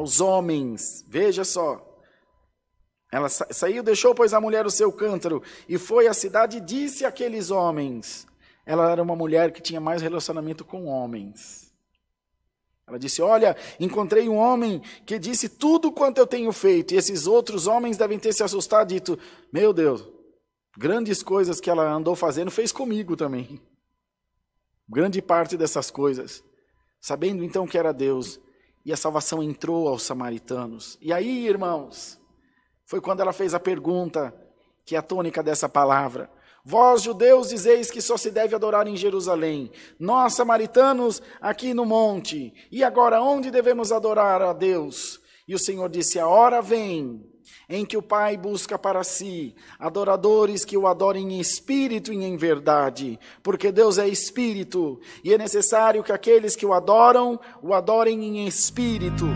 os homens. Veja só. Ela saiu, deixou, pois, a mulher o seu cântaro, e foi à cidade e disse àqueles homens. Ela era uma mulher que tinha mais relacionamento com homens. Ela disse: Olha, encontrei um homem que disse tudo quanto eu tenho feito, e esses outros homens devem ter se assustado dito: Meu Deus, grandes coisas que ela andou fazendo, fez comigo também. Grande parte dessas coisas. Sabendo então que era Deus, e a salvação entrou aos samaritanos. E aí, irmãos, foi quando ela fez a pergunta, que é a tônica dessa palavra. Vós, judeus, dizeis que só se deve adorar em Jerusalém. Nós, samaritanos, aqui no monte. E agora, onde devemos adorar a Deus? E o Senhor disse: A hora vem em que o Pai busca para si adoradores que o adorem em espírito e em verdade, porque Deus é espírito, e é necessário que aqueles que o adoram o adorem em espírito